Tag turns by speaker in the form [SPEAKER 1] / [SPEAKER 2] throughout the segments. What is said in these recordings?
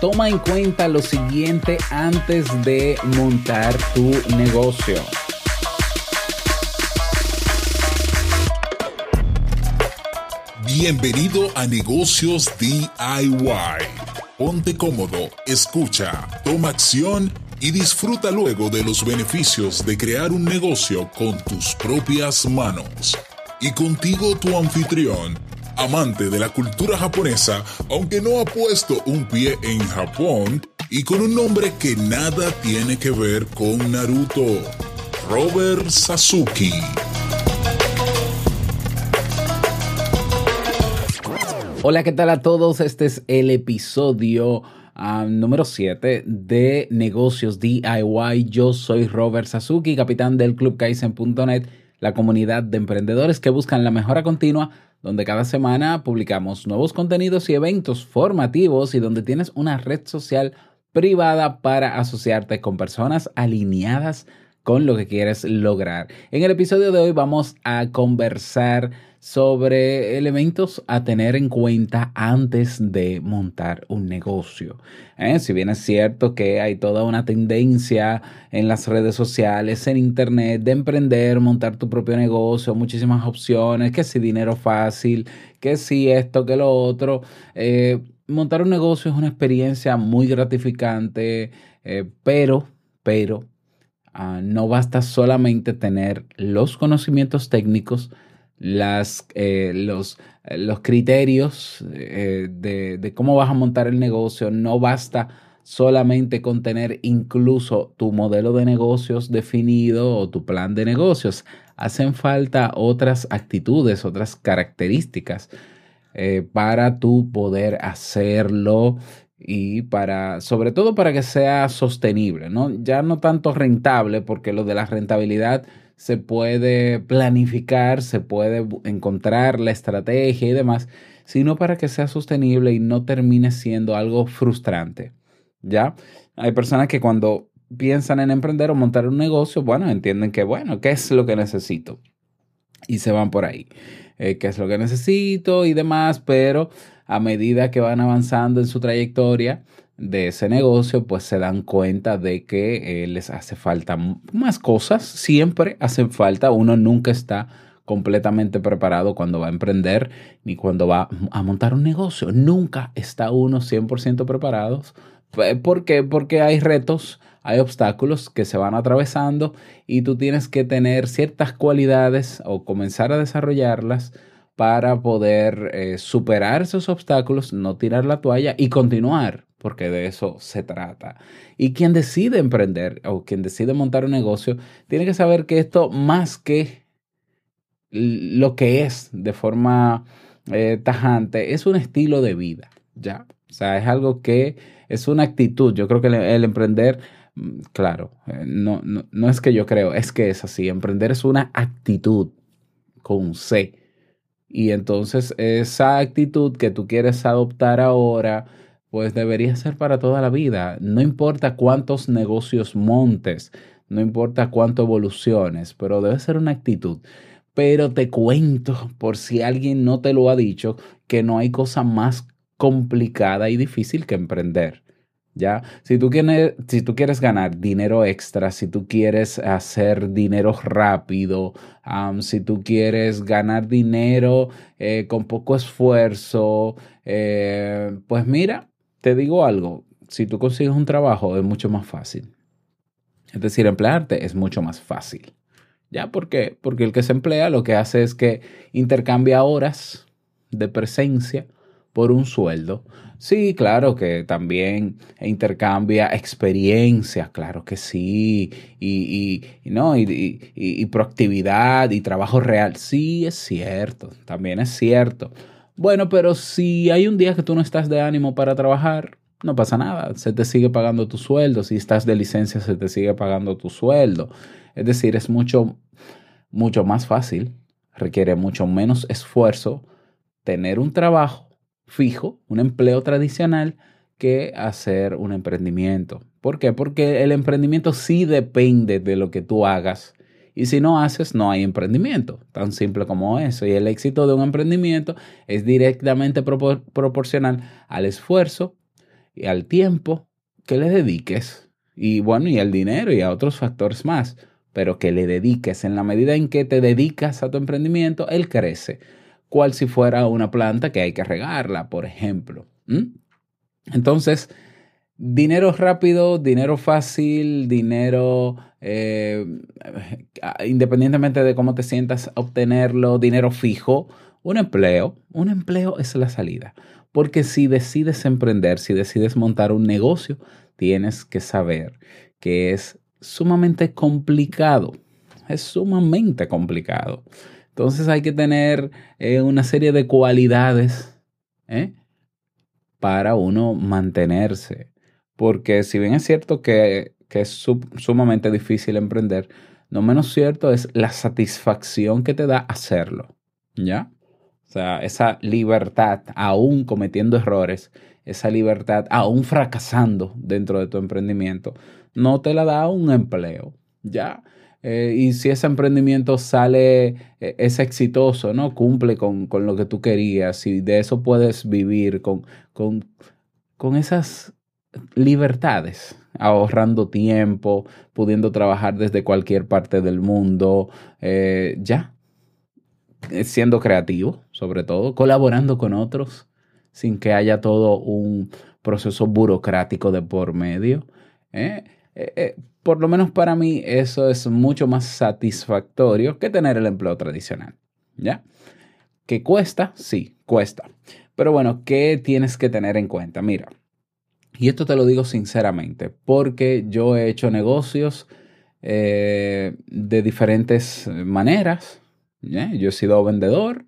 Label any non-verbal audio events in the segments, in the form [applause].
[SPEAKER 1] Toma en cuenta lo siguiente antes de montar tu negocio.
[SPEAKER 2] Bienvenido a Negocios DIY. Ponte cómodo, escucha, toma acción y disfruta luego de los beneficios de crear un negocio con tus propias manos. Y contigo tu anfitrión, amante de la cultura japonesa, aunque no ha puesto un pie en Japón, y con un nombre que nada tiene que ver con Naruto, Robert Sasuke.
[SPEAKER 1] Hola, ¿qué tal a todos? Este es el episodio ah, número 7 de Negocios DIY. Yo soy Robert Sasuki, capitán del Club Kaizen.net, la comunidad de emprendedores que buscan la mejora continua, donde cada semana publicamos nuevos contenidos y eventos formativos y donde tienes una red social privada para asociarte con personas alineadas con lo que quieres lograr. En el episodio de hoy vamos a conversar sobre elementos a tener en cuenta antes de montar un negocio. ¿eh? Si bien es cierto que hay toda una tendencia en las redes sociales, en internet, de emprender, montar tu propio negocio, muchísimas opciones, que si dinero fácil, que si esto, que lo otro. Eh, montar un negocio es una experiencia muy gratificante, eh, pero, pero, Ah, no basta solamente tener los conocimientos técnicos, las, eh, los, eh, los, criterios eh, de, de, cómo vas a montar el negocio, no basta solamente con tener incluso tu modelo de negocios definido o tu plan de negocios. Hacen falta otras actitudes, otras características para tu poder hacerlo y para, sobre todo para que sea sostenible, ¿no? Ya no tanto rentable, porque lo de la rentabilidad se puede planificar, se puede encontrar la estrategia y demás, sino para que sea sostenible y no termine siendo algo frustrante, ¿ya? Hay personas que cuando piensan en emprender o montar un negocio, bueno, entienden que, bueno, ¿qué es lo que necesito? Y se van por ahí. Eh, ¿Qué es lo que necesito y demás? Pero a medida que van avanzando en su trayectoria de ese negocio, pues se dan cuenta de que eh, les hace falta más cosas. Siempre hacen falta, uno nunca está completamente preparado cuando va a emprender ni cuando va a montar un negocio. Nunca está uno 100% preparado. ¿Por qué? Porque hay retos, hay obstáculos que se van atravesando y tú tienes que tener ciertas cualidades o comenzar a desarrollarlas para poder eh, superar esos obstáculos, no tirar la toalla y continuar, porque de eso se trata. Y quien decide emprender o quien decide montar un negocio, tiene que saber que esto más que lo que es de forma eh, tajante, es un estilo de vida, ¿ya? O sea, es algo que es una actitud. Yo creo que el, emprender, mm, claro, eh, no, no, no es que yo creo, es que es así. Emprender es una actitud con C y entonces esa actitud que tú quieres adoptar ahora, pues debería ser para toda la vida. No importa cuántos negocios montes, no importa cuánto evoluciones, pero debe ser una actitud. Pero te cuento, por si alguien no te lo ha dicho, que no hay cosa más complicada y difícil que emprender. ¿ya? Si tú, quieres, si tú quieres ganar dinero extra, si tú quieres hacer dinero rápido, si tú quieres ganar dinero eh, con poco esfuerzo, eh, pues mira, te digo algo, si tú consigues un trabajo es mucho más fácil. Es decir, emplearte es mucho más fácil. ¿Ya? ¿Por qué? Porque el que se emplea lo que hace es que intercambia horas de presencia por un sueldo. Sí, claro que también intercambia experiencias, claro que sí, y, ¿no? y, proactividad y trabajo real. Sí, es cierto, también es cierto. Bueno, pero si hay un día que tú no estás de ánimo para trabajar, no pasa nada, se te sigue pagando tu sueldo. Si estás de licencia, se te sigue pagando tu sueldo. Es decir, es mucho, mucho más fácil, requiere mucho menos esfuerzo tener un trabajo fijo, un empleo tradicional, que hacer un emprendimiento. ¿Por qué? Porque el emprendimiento sí depende de lo que tú hagas Y si no haces, no hay emprendimiento. Tan simple como eso. Y el éxito de un emprendimiento es directamente proporcional al esfuerzo y al tiempo que le dediques. Y bueno, y al dinero y a otros factores más. Pero que le dediques. En la medida en que te dedicas a tu emprendimiento, él crece. Cual si fuera una planta que hay que regarla, por ejemplo. Entonces, dinero rápido, dinero fácil, dinero eh, independientemente de cómo te sientas obtenerlo, dinero fijo, un empleo, un empleo es la salida. Porque si decides emprender, si decides montar un negocio, tienes que saber que es sumamente complicado. Es sumamente complicado. Entonces hay que tener eh, una serie de cualidades ¿eh? para uno mantenerse. Porque si bien es cierto que, es sumamente difícil emprender, no menos cierto es la satisfacción que te da hacerlo. ¿Ya? O sea, esa libertad, aún cometiendo errores, esa libertad, aún fracasando dentro de tu emprendimiento, no te la da un empleo. ¿Ya? Eh, y si ese emprendimiento sale, eh, es exitoso, ¿no? Cumple con, lo que tú querías y de eso puedes vivir con, con, con esas libertades, ahorrando tiempo, pudiendo trabajar desde cualquier parte del mundo, eh, ya, eh, siendo creativo, sobre todo, colaborando con otros, sin que haya todo un proceso burocrático de por medio. ¿eh? por lo menos para mí eso es mucho más satisfactorio que tener el empleo tradicional. ¿Ya? ¿Que cuesta? Sí, cuesta. Pero bueno, ¿qué tienes que tener en cuenta? Mira, y esto te lo digo sinceramente, porque yo he hecho negocios eh, de diferentes maneras. Yo he sido vendedor,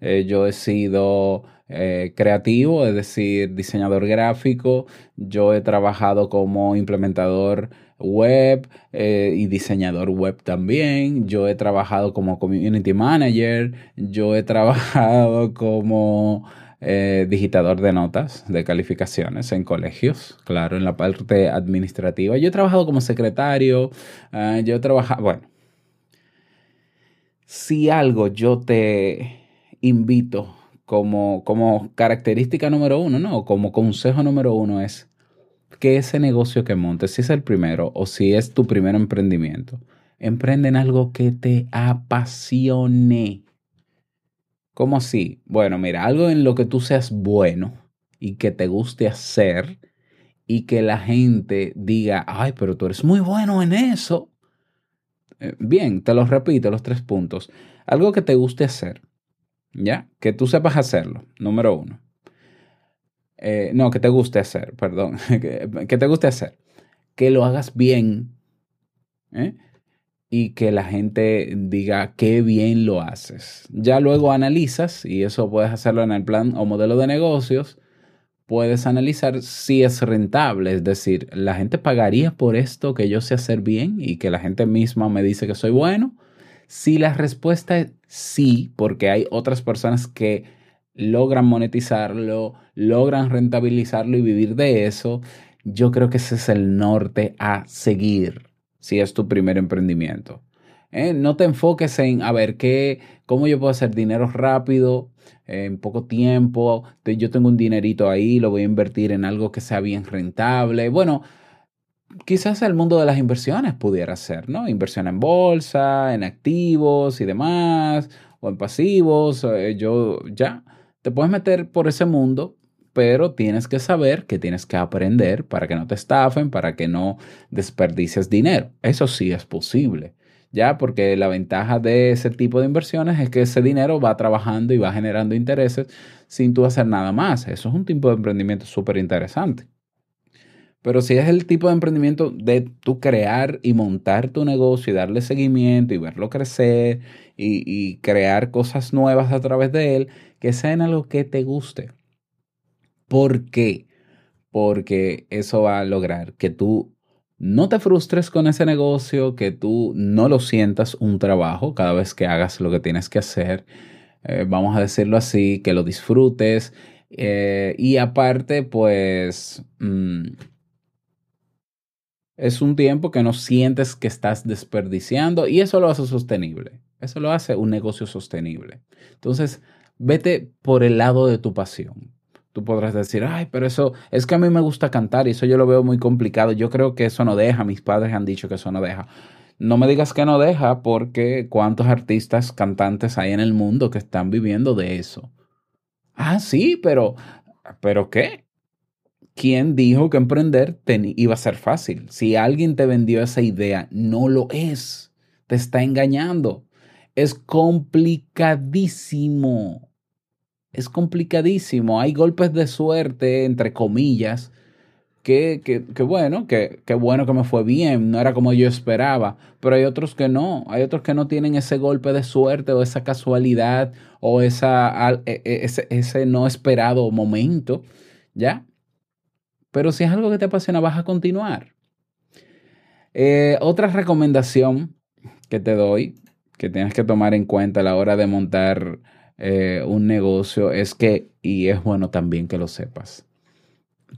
[SPEAKER 1] eh, yo he sido eh, creativo, es decir, diseñador gráfico, yo he trabajado como implementador web y diseñador web también, yo he trabajado como community manager, yo he trabajado como eh, digitador de notas, de calificaciones en colegios, claro, en la parte administrativa. Yo he trabajado como secretario, eh, yo he trabajado, bueno, si algo yo te invito como, como característica número uno, ¿no? Como consejo número uno es que ese negocio que montes, si es el primero o si es tu primer emprendimiento, emprende en algo que te apasione. ¿Cómo así? Bueno, mira, algo en lo que tú seas bueno y que te guste hacer y que la gente diga, ay, pero tú eres muy bueno en eso. Eh, bien, te los repito, los tres puntos. Algo que te guste hacer, ¿ya? Que tú sepas hacerlo, número uno. Eh, no, que te guste hacer, perdón. [laughs] que, te guste hacer. Que lo hagas bien. ¿eh? Y que la gente diga qué bien lo haces. Ya luego analizas, y eso puedes hacerlo en el plan o modelo de negocios, puedes analizar si es rentable, es decir, la gente pagaría por esto que yo sé hacer bien y que la gente misma me dice que soy bueno. Si la respuesta es sí, porque hay otras personas que logran monetizarlo, logran rentabilizarlo y vivir de eso, yo creo que ese es el norte a seguir si es tu primer emprendimiento. ¿eh? No te enfoques en, a ver, ¿qué, ¿cómo yo puedo hacer dinero rápido, en poco tiempo? Yo tengo un dinerito ahí, lo voy a invertir en algo que sea bien rentable. Bueno, quizás el mundo de las inversiones pudiera ser, ¿no? Inversión en bolsa, en activos y demás, o en pasivos. Eh, yo ya, te puedes meter por ese mundo pero tienes que saber que tienes que aprender para que no te estafen, para que no desperdicies dinero. Eso sí es posible, ya porque la ventaja de ese tipo de inversiones es que ese dinero va trabajando y va generando intereses sin tú hacer nada más. Eso es un tipo de emprendimiento súper interesante. Pero si es el tipo de emprendimiento de tú crear y montar tu negocio y darle seguimiento y verlo crecer y, y crear cosas nuevas a través de él, que sea en algo que te guste ¿Por qué? Porque eso va a lograr que tú no te frustres con ese negocio, que tú no lo sientas un trabajo cada vez que hagas lo que tienes que hacer. Eh, vamos a decirlo así, que lo disfrutes. Eh, y aparte, pues, mm, Es un tiempo que no sientes que estás desperdiciando y eso lo hace sostenible. Eso lo hace un negocio sostenible. Entonces, vete por el lado de tu pasión. Tú podrás decir, ay, pero eso es que a mí me gusta cantar y eso yo lo veo muy complicado. Yo creo que eso no deja. Mis padres han dicho que eso no deja. No me digas que no deja porque cuántos artistas, cantantes hay en el mundo que están viviendo de eso. Ah, sí, pero, pero ¿qué? ¿Quién dijo que emprender iba a ser fácil? Si alguien te vendió esa idea, no lo es. Te está engañando. Es complicadísimo. Es complicadísimo. Hay golpes de suerte, entre comillas, que, que, que bueno, que, que, bueno que me fue bien, no era como yo esperaba, pero hay otros que no, hay otros que no tienen ese golpe de suerte o esa casualidad o esa, e, e, ese, ese no esperado momento, ¿ya? Pero si es algo que te apasiona, vas a continuar. Eh, otra recomendación que te doy, que tienes que tomar en cuenta a la hora de montar eh, un negocio, es que, y es bueno también que lo sepas,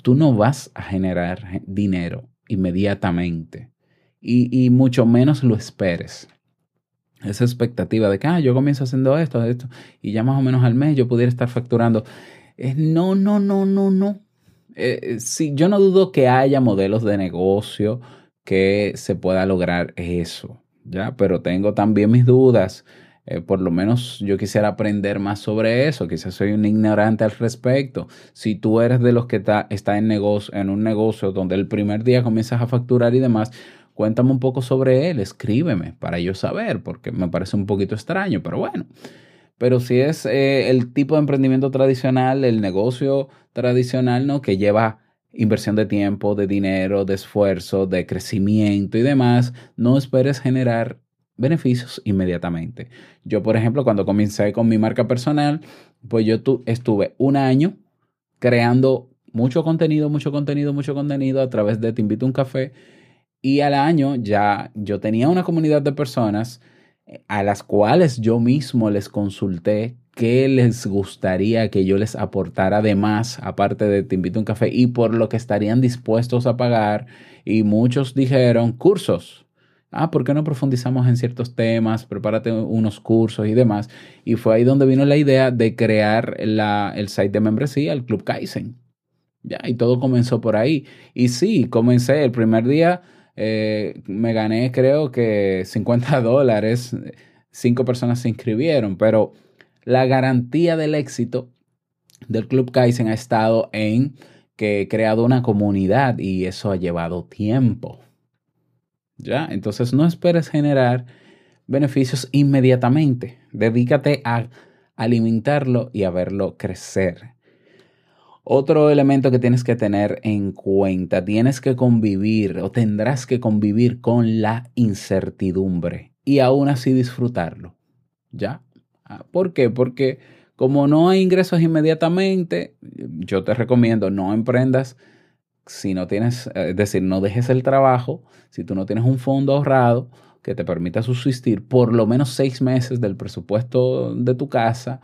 [SPEAKER 1] tú no vas a generar dinero inmediatamente y, y mucho menos lo esperes. Esa expectativa de que ah, yo comienzo haciendo esto, esto, y ya más o menos al mes yo pudiera estar facturando. no, no, no, no, no. Eh, eh, sí, yo no dudo que haya modelos de negocio que se pueda lograr eso, ¿ya? Pero tengo también mis dudas. Eh, por lo menos yo quisiera aprender más sobre eso. Quizás soy un ignorante al respecto. Si tú eres de los que está, está en, negocio, en un negocio donde el primer día comienzas a facturar y demás, cuéntame un poco sobre él, escríbeme para yo saber, porque me parece un poquito extraño, pero bueno. Pero si es eh, el tipo de emprendimiento tradicional, el negocio tradicional, ¿no? Que lleva inversión de tiempo, de dinero, de esfuerzo, de crecimiento y demás, no esperes generar beneficios inmediatamente. Yo, por ejemplo, cuando comencé con mi marca personal, pues yo estuve un año creando mucho contenido, mucho contenido, mucho contenido a través de Te invito a un café y al año ya yo tenía una comunidad de personas a las cuales yo mismo les consulté qué les gustaría que yo les aportara además, aparte de te invito a un café, y por lo que estarían dispuestos a pagar. Y muchos dijeron cursos. Ah, ¿por qué no profundizamos en ciertos temas? Prepárate unos cursos y demás. Y fue ahí donde vino la idea de crear la, el site de membresía, el Club Kaizen. Ya, y todo comenzó por ahí. Y sí, comencé el primer día eh, me gané creo que 50 [laughs] dólares, cinco personas se inscribieron, pero la garantía del éxito del Club Kaizen ha estado en que he creado una comunidad y eso ha llevado tiempo. ¿Ya? Entonces no esperes generar beneficios inmediatamente. Dedícate a alimentarlo y a verlo crecer. Otro elemento que tienes que tener en cuenta, tienes que convivir o tendrás que convivir con la incertidumbre y aún así disfrutarlo. ¿Ya? Ah, ¿Por qué? Porque como no hay ingresos inmediatamente, yo te recomiendo no emprendas si no tienes, es decir, no dejes el trabajo, si tú no tienes un fondo ahorrado que te permita subsistir por lo menos seis meses del presupuesto de tu casa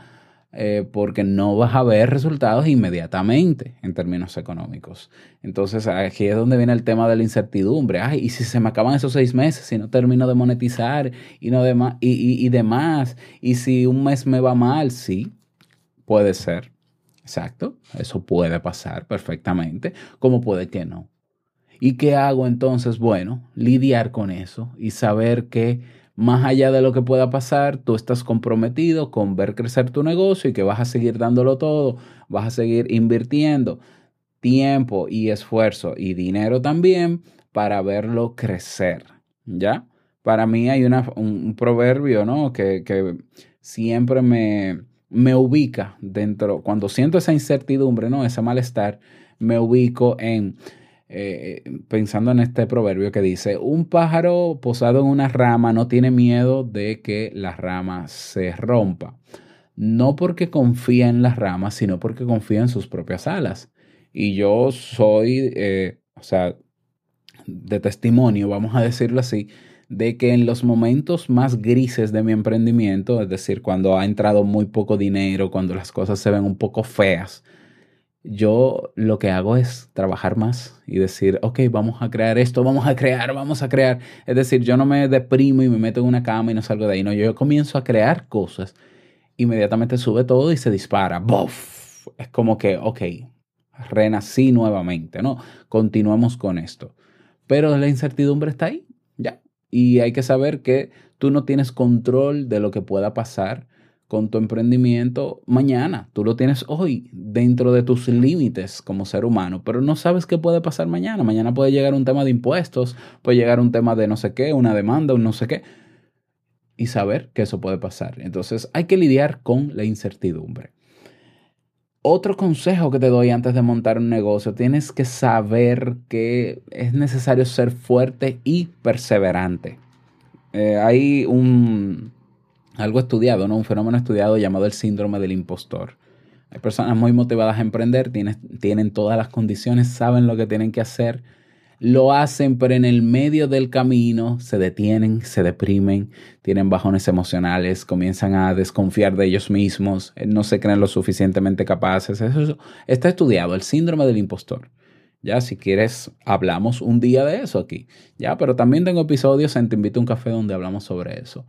[SPEAKER 1] eh, porque no vas a ver resultados inmediatamente en términos económicos. Entonces aquí es donde viene el tema de la incertidumbre. Ay, y si se me acaban esos seis meses, si no termino de monetizar y, no y, y demás, y si un mes me va mal, sí, puede ser. Exacto, eso puede pasar perfectamente, como puede que no. ¿Y qué hago entonces? Bueno, lidiar con eso y saber que más allá de lo que pueda pasar, tú estás comprometido con ver crecer tu negocio y que vas a seguir dándolo todo, vas a seguir invirtiendo tiempo y esfuerzo y dinero también para verlo crecer, ¿ya? Para mí hay una, un, proverbio, ¿no? Que, que siempre me, me ubica dentro, cuando siento esa incertidumbre, ¿no? Ese malestar, me ubico en eh, pensando en este proverbio que dice, un pájaro posado en una rama no tiene miedo de que la rama se rompa. No porque confía en las ramas, sino porque confía en sus propias alas. Y yo soy, eh, o sea, de testimonio, vamos a decirlo así, de que en los momentos más grises de mi emprendimiento, es decir, cuando ha entrado muy poco dinero, cuando las cosas se ven un poco feas, yo lo que hago es trabajar más y decir, ok, vamos a crear esto, vamos a crear, vamos a crear. Es decir, yo no me deprimo y me meto en una cama y no salgo de ahí. No, yo comienzo a crear cosas. Inmediatamente sube todo y se dispara. ¡Buf! Es como que, ok, renací nuevamente, ¿no? Continuamos con esto. Pero la incertidumbre está ahí. Y hay que saber que tú no tienes control de lo que pueda pasar con tu emprendimiento mañana. Tú lo tienes hoy dentro de tus límites como ser humano, pero no sabes qué puede pasar mañana. Mañana puede llegar un tema de impuestos, puede llegar un tema de no sé qué, una demanda, un no sé qué, y saber que eso puede pasar. Entonces hay que lidiar con la incertidumbre. Otro consejo que te doy antes de montar un negocio, tienes que saber que es necesario ser fuerte y perseverante. Eh, hay un, algo estudiado, ¿no? un fenómeno estudiado llamado el síndrome del impostor. Hay personas muy motivadas a emprender, tienen, tienen todas las condiciones, saben lo que tienen que hacer, lo hacen, pero en el medio del camino se detienen, se deprimen, tienen bajones emocionales, comienzan a desconfiar de ellos mismos, eh, no se creen lo suficientemente capaces. Eso está estudiado, el síndrome del impostor. Ya, si quieres, hablamos un día de eso aquí. Ya, pero también tengo episodios en Te invito a un café donde hablamos sobre eso.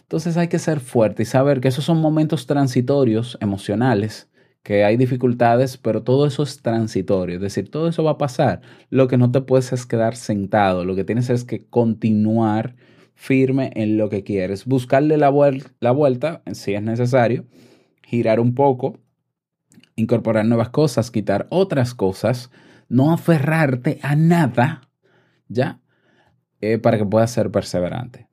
[SPEAKER 1] Entonces hay que ser fuerte y saber que esos son momentos transitorios, emocionales, que hay dificultades, pero todo eso es transitorio, es decir, todo eso va a pasar. Lo que no te puedes es quedar sentado, lo que tienes es que continuar firme en lo que quieres, buscarle la, la vuelta si es necesario, girar un poco, incorporar nuevas cosas, quitar otras cosas, no aferrarte a nada, ¿ya? Eh, para que puedas ser perseverante.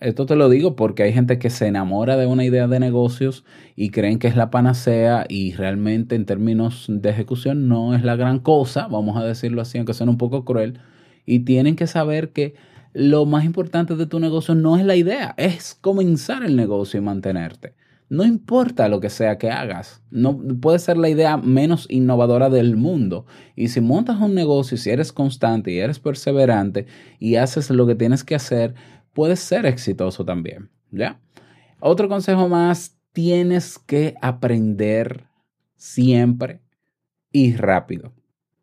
[SPEAKER 1] Esto te lo digo porque hay gente que se enamora de una idea de negocios y creen que es la panacea y realmente en términos de ejecución no es la gran cosa, vamos a decirlo así, aunque suene un poco cruel, y tienen que saber que lo más importante de tu negocio no es la idea, es comenzar el negocio y mantenerte. No importa lo que sea que hagas, no puede ser la idea menos innovadora del mundo. Y si montas un negocio, si eres constante y eres perseverante y haces lo que tienes que hacer, puedes ser exitoso también, ¿ya? Otro consejo más, tienes que aprender siempre y rápido.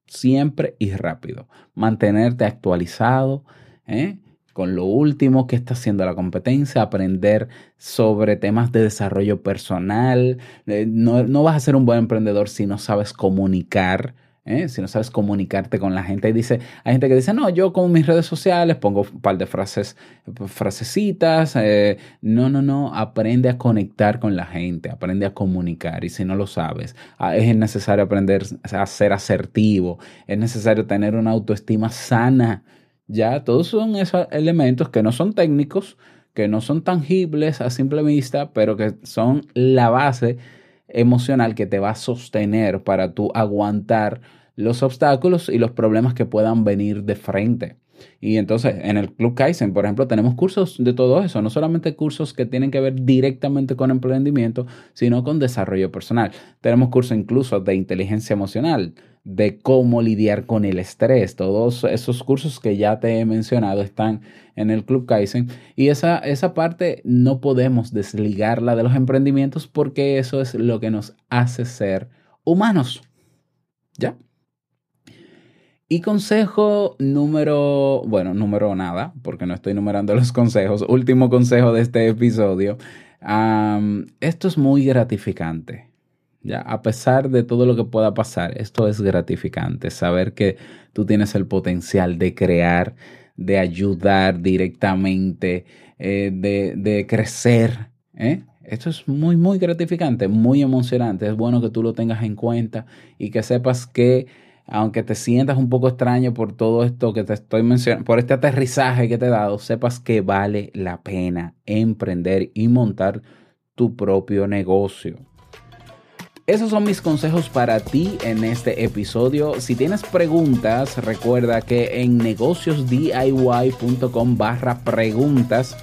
[SPEAKER 1] Siempre y rápido. Mantenerte actualizado ¿eh? con lo último que está haciendo la competencia, aprender sobre temas de desarrollo personal. Eh, no, no vas a ser un buen emprendedor si no sabes comunicar ¿eh? si no sabes comunicarte con la gente. Y dice, hay gente que dice, no, yo con mis redes sociales pongo un par de frases, frasecitas. Eh, no, no, no, aprende a conectar con la gente, aprende a comunicar. Y si no lo sabes, ah, es necesario aprender a ser asertivo, es necesario tener una autoestima sana. Ya, todos son esos elementos que no son técnicos, que no son tangibles a simple vista, pero que son la base emocional que te va a sostener para tú aguantar los obstáculos y los problemas que puedan venir de frente. Y entonces en el Club Kaizen, por ejemplo, tenemos cursos de todo eso, no solamente cursos que tienen que ver directamente con emprendimiento, sino con desarrollo personal. Tenemos cursos incluso de inteligencia emocional, de cómo lidiar con el estrés. Todos esos cursos que ya te he mencionado están en el Club Kaizen. Y esa, esa parte no podemos desligarla de los emprendimientos porque eso es lo que nos hace ser humanos. ¿Ya? Y consejo número, bueno, número nada, porque no estoy numerando los consejos. Último consejo de este episodio. esto es muy gratificante. Ya, a pesar de todo lo que pueda pasar, esto es gratificante. Saber que tú tienes el potencial de crear, de ayudar directamente, eh, de, de, crecer. ¿eh? Esto es muy, muy gratificante, muy emocionante. Es bueno que tú lo tengas en cuenta y que sepas que aunque te sientas un poco extraño por todo esto que te estoy mencionando, por este aterrizaje que te he dado, sepas que vale la pena emprender y montar tu propio negocio. Esos son mis consejos para ti en este episodio. Si tienes preguntas, recuerda que en negociosdiy.com barra preguntas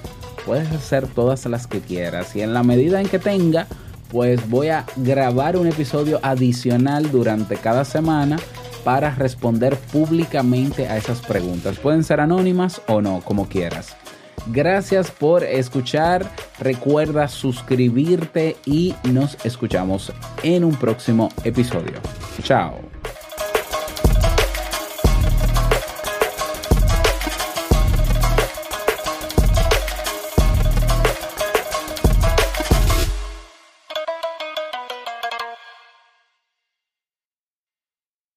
[SPEAKER 1] puedes hacer todas las que quieras y en la medida en que tenga, pues voy a grabar un episodio adicional durante cada semana para responder públicamente a esas preguntas. Pueden ser anónimas o no, como quieras. Gracias por escuchar. Recuerda suscribirte y nos escuchamos en un próximo episodio. Chao.